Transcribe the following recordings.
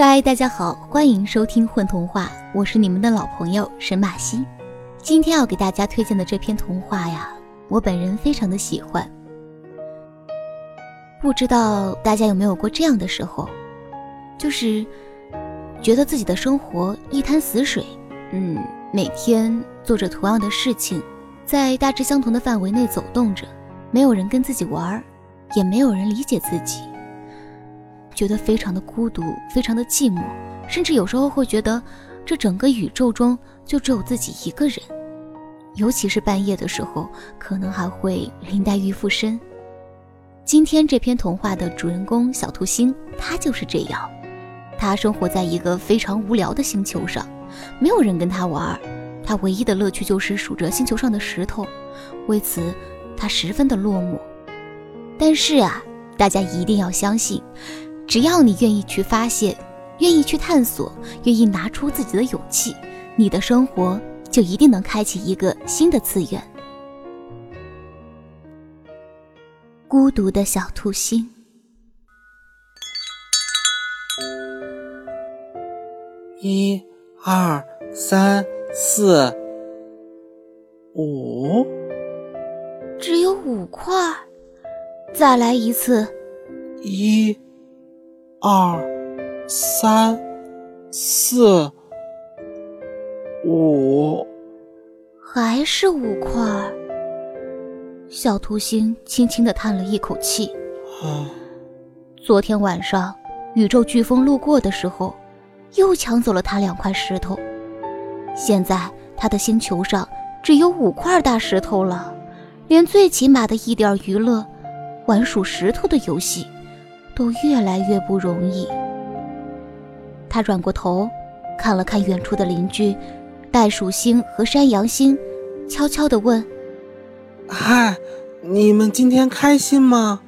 嗨，大家好，欢迎收听《混童话》，我是你们的老朋友沈马西。今天要给大家推荐的这篇童话呀，我本人非常的喜欢。不知道大家有没有过这样的时候，就是觉得自己的生活一潭死水，嗯，每天做着同样的事情，在大致相同的范围内走动着，没有人跟自己玩，也没有人理解自己。觉得非常的孤独，非常的寂寞，甚至有时候会觉得，这整个宇宙中就只有自己一个人。尤其是半夜的时候，可能还会林黛玉附身。今天这篇童话的主人公小兔星，他就是这样。他生活在一个非常无聊的星球上，没有人跟他玩，他唯一的乐趣就是数着星球上的石头，为此他十分的落寞。但是啊，大家一定要相信。只要你愿意去发现，愿意去探索，愿意拿出自己的勇气，你的生活就一定能开启一个新的次元。孤独的小兔星，一、二、三、四、五，只有五块，再来一次，一。二、三、四、五，还是五块。小兔星轻轻的叹了一口气。昨天晚上，宇宙飓风路过的时候，又抢走了他两块石头。现在他的星球上只有五块大石头了，连最起码的一点娱乐——玩数石头的游戏。都越来越不容易。他转过头，看了看远处的邻居，袋鼠星和山羊星，悄悄地问：“嗨，你们今天开心吗？”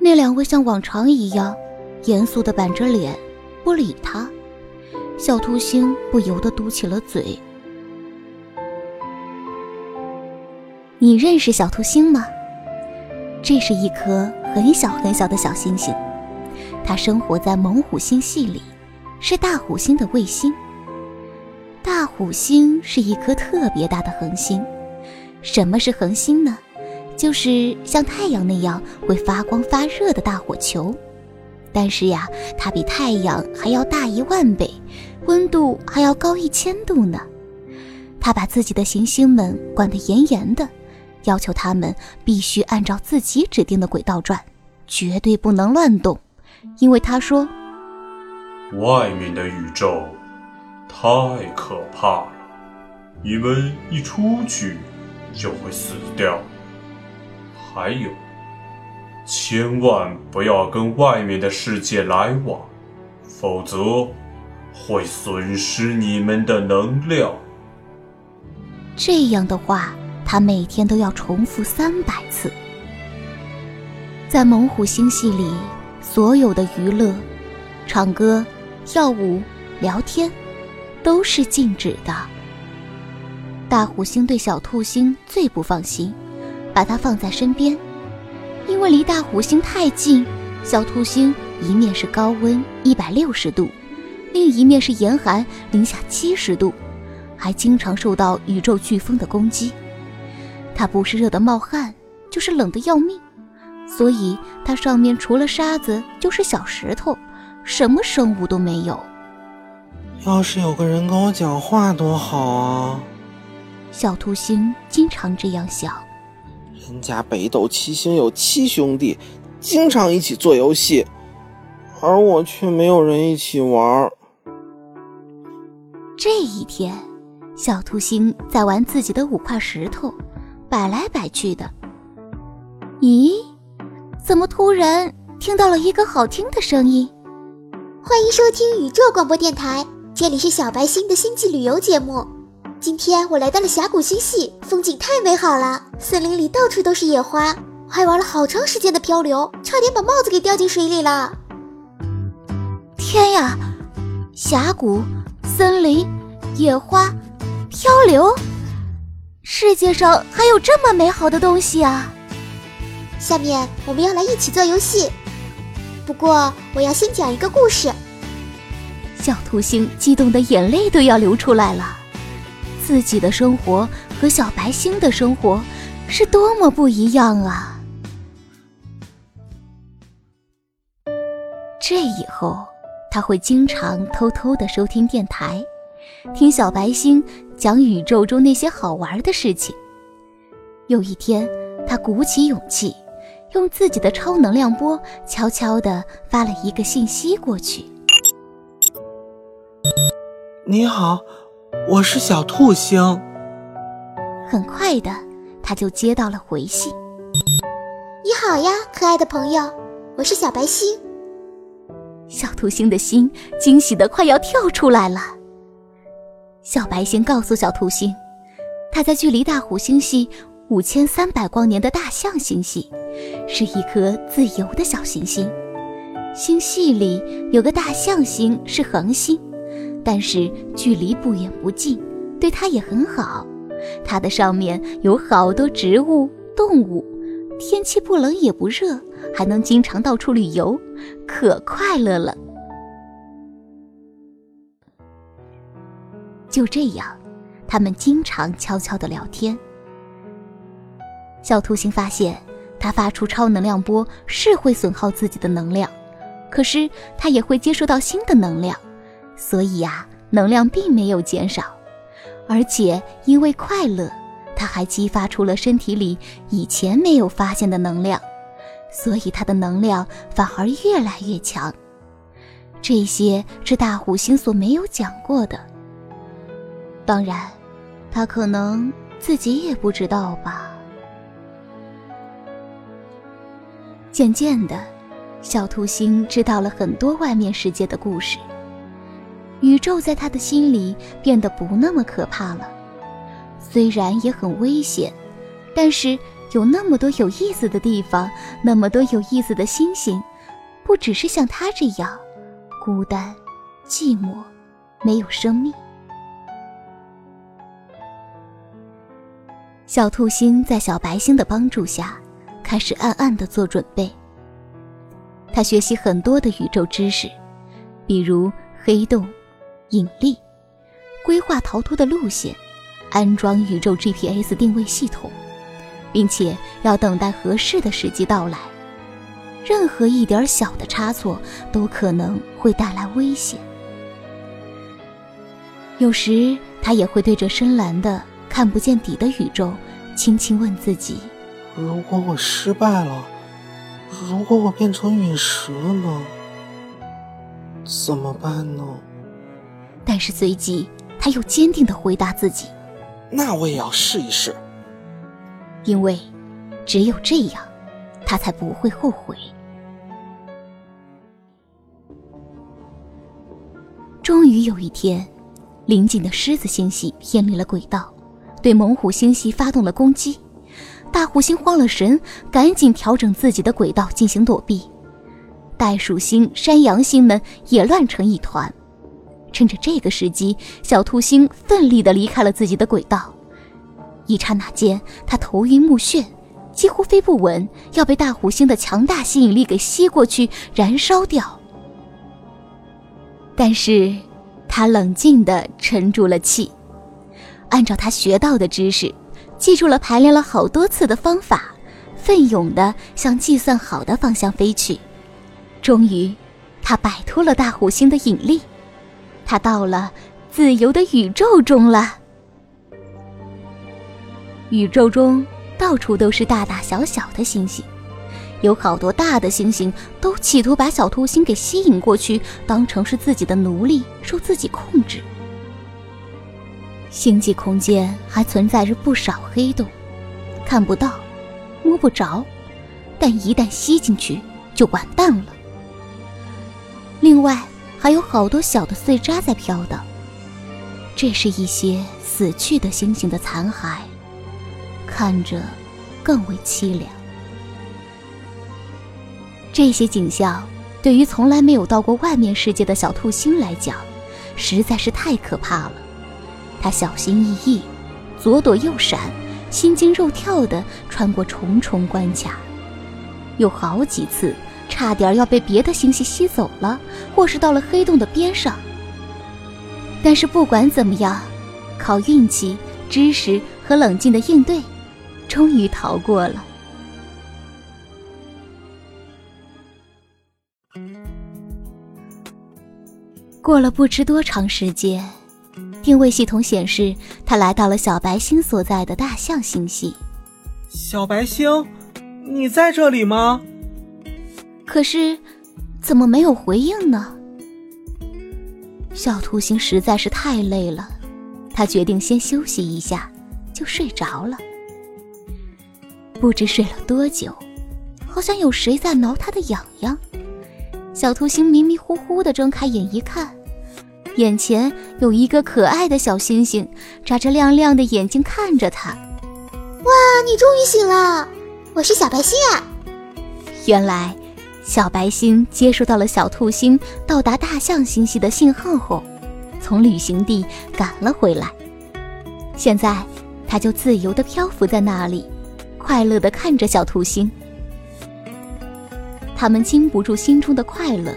那两位像往常一样，严肃地板着脸，不理他。小兔星不由得嘟起了嘴：“你认识小兔星吗？”这是一颗很小很小的小星星，它生活在猛虎星系里，是大虎星的卫星。大虎星是一颗特别大的恒星。什么是恒星呢？就是像太阳那样会发光发热的大火球。但是呀，它比太阳还要大一万倍，温度还要高一千度呢。它把自己的行星们管得严严的。要求他们必须按照自己指定的轨道转，绝对不能乱动，因为他说：“外面的宇宙太可怕了，你们一出去就会死掉。还有，千万不要跟外面的世界来往，否则会损失你们的能量。”这样的话。他每天都要重复三百次。在猛虎星系里，所有的娱乐、唱歌、跳舞、聊天，都是禁止的。大虎星对小兔星最不放心，把它放在身边，因为离大虎星太近，小兔星一面是高温一百六十度，另一面是严寒零下七十度，还经常受到宇宙飓风的攻击。它不是热得冒汗，就是冷得要命，所以它上面除了沙子就是小石头，什么生物都没有。要是有个人跟我讲话多好啊！小兔星经常这样想。人家北斗七星有七兄弟，经常一起做游戏，而我却没有人一起玩。这一天，小兔星在玩自己的五块石头。摆来摆去的，咦？怎么突然听到了一个好听的声音？欢迎收听宇宙广播电台，这里是小白星的星际旅游节目。今天我来到了峡谷星系，风景太美好了，森林里到处都是野花，还玩了好长时间的漂流，差点把帽子给掉进水里了。天呀！峡谷、森林、野花、漂流。世界上还有这么美好的东西啊！下面我们要来一起做游戏，不过我要先讲一个故事。小兔星激动的眼泪都要流出来了。自己的生活和小白星的生活是多么不一样啊！这以后，他会经常偷偷的收听电台，听小白星讲宇宙中那些好玩的事情。有一天，他鼓起勇气，用自己的超能量波悄悄地发了一个信息过去。你好，我是小兔星。很快的，他就接到了回信。你好呀，可爱的朋友，我是小白星。小兔星的心惊喜的快要跳出来了。小白星告诉小兔星，它在距离大虎星系。五千三百光年的大象星系，是一颗自由的小行星。星系里有个大象星是恒星，但是距离不远不近，对它也很好。它的上面有好多植物、动物，天气不冷也不热，还能经常到处旅游，可快乐了。就这样，他们经常悄悄的聊天。小兔星发现，它发出超能量波是会损耗自己的能量，可是它也会接收到新的能量，所以呀，能量并没有减少，而且因为快乐，它还激发出了身体里以前没有发现的能量，所以它的能量反而越来越强。这些是大虎星所没有讲过的，当然，他可能自己也不知道吧。渐渐的，小兔星知道了很多外面世界的故事。宇宙在他的心里变得不那么可怕了，虽然也很危险，但是有那么多有意思的地方，那么多有意思的星星，不只是像他这样孤单、寂寞、没有生命。小兔星在小白星的帮助下。开始暗暗的做准备。他学习很多的宇宙知识，比如黑洞、引力，规划逃脱的路线，安装宇宙 GPS 定位系统，并且要等待合适的时机到来。任何一点小的差错都可能会带来危险。有时他也会对着深蓝的看不见底的宇宙，轻轻问自己。如果我失败了，如果我变成陨石了呢？怎么办呢？但是随即他又坚定的回答自己：“那我也要试一试，因为只有这样，他才不会后悔。”终于有一天，临近的狮子星系偏离了轨道，对猛虎星系发动了攻击。大虎星慌了神，赶紧调整自己的轨道进行躲避。袋鼠星、山羊星们也乱成一团。趁着这个时机，小兔星奋力地离开了自己的轨道。一刹那间，他头晕目眩，几乎飞不稳，要被大虎星的强大吸引力给吸过去，燃烧掉。但是，他冷静地沉住了气，按照他学到的知识。记住了排练了好多次的方法，奋勇地向计算好的方向飞去。终于，他摆脱了大虎星的引力，他到了自由的宇宙中了。宇宙中到处都是大大小小的星星，有好多大的星星都企图把小兔星给吸引过去，当成是自己的奴隶，受自己控制。星际空间还存在着不少黑洞，看不到，摸不着，但一旦吸进去就完蛋了。另外还有好多小的碎渣在飘荡，这是一些死去的星星的残骸，看着更为凄凉。这些景象对于从来没有到过外面世界的小兔星来讲，实在是太可怕了。他小心翼翼，左躲右闪，心惊肉跳地穿过重重关卡，有好几次差点要被别的星系吸走了，或是到了黑洞的边上，但是不管怎么样，靠运气、知识和冷静的应对，终于逃过了。过了不知多长时间，定位系统显示他来到了小白星所在的大象星系。小白星，你在这里吗？可是，怎么没有回应呢？小兔星实在是太累了，他决定先休息一下，就睡着了。不知睡了多久，好像有谁在挠他的痒痒。小兔星迷迷糊糊的睁开眼一看，眼前有一个可爱的小星星，眨着亮亮的眼睛看着他。哇，你终于醒了！我是小白星啊。原来，小白星接收到了小兔星到达大象星系的信号后，从旅行地赶了回来。现在，它就自由的漂浮在那里，快乐的看着小兔星。他们禁不住心中的快乐，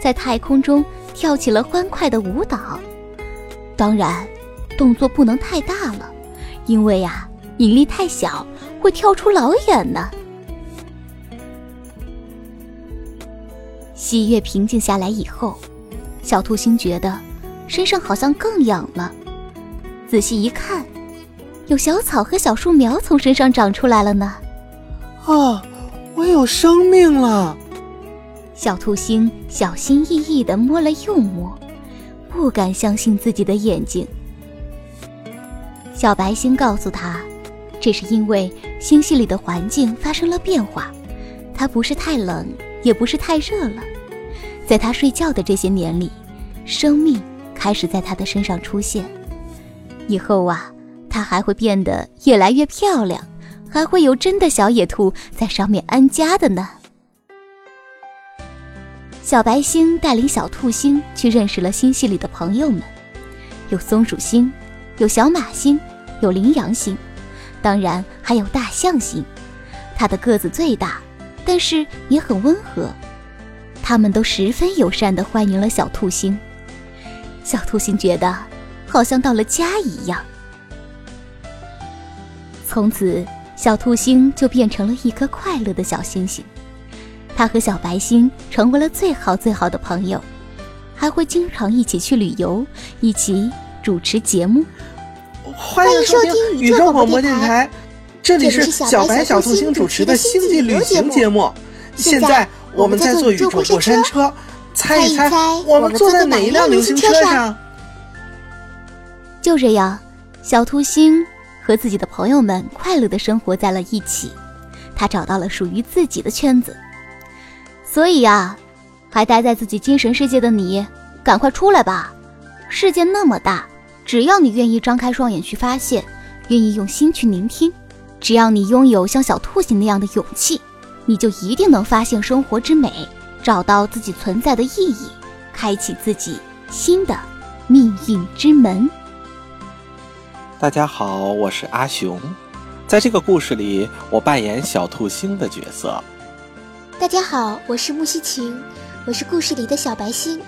在太空中跳起了欢快的舞蹈。当然，动作不能太大了，因为呀，引力太小会跳出老远呢。喜悦平静下来以后，小兔星觉得身上好像更痒了。仔细一看，有小草和小树苗从身上长出来了呢。啊！我有生命了！小兔星小心翼翼地摸了又摸，不敢相信自己的眼睛。小白星告诉他，这是因为星系里的环境发生了变化，它不是太冷，也不是太热了。在他睡觉的这些年里，生命开始在他的身上出现。以后啊，他还会变得越来越漂亮。还会有真的小野兔在上面安家的呢。小白星带领小兔星去认识了星系里的朋友们，有松鼠星，有小马星，有羚羊星，当然还有大象星。它的个子最大，但是也很温和。他们都十分友善地欢迎了小兔星。小兔星觉得好像到了家一样。从此。小兔星就变成了一颗快乐的小星星，它和小白星成为了最好最好的朋友，还会经常一起去旅游，一起主持节目。欢迎收听宇宙广播电台，这里是小白小兔星主持的星际旅行节目。现在我们在坐宇宙过山车，猜一猜我们坐在哪一辆流星车上？就这样，小兔星。和自己的朋友们快乐的生活在了一起，他找到了属于自己的圈子。所以呀，还待在自己精神世界的你，赶快出来吧！世界那么大，只要你愿意张开双眼去发现，愿意用心去聆听，只要你拥有像小兔星那样的勇气，你就一定能发现生活之美，找到自己存在的意义，开启自己新的命运之门。大家好，我是阿雄，在这个故事里，我扮演小兔星的角色。大家好，我是木西晴，我是故事里的小白星。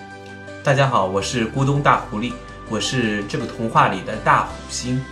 大家好，我是咕咚大狐狸，我是这个童话里的大虎星。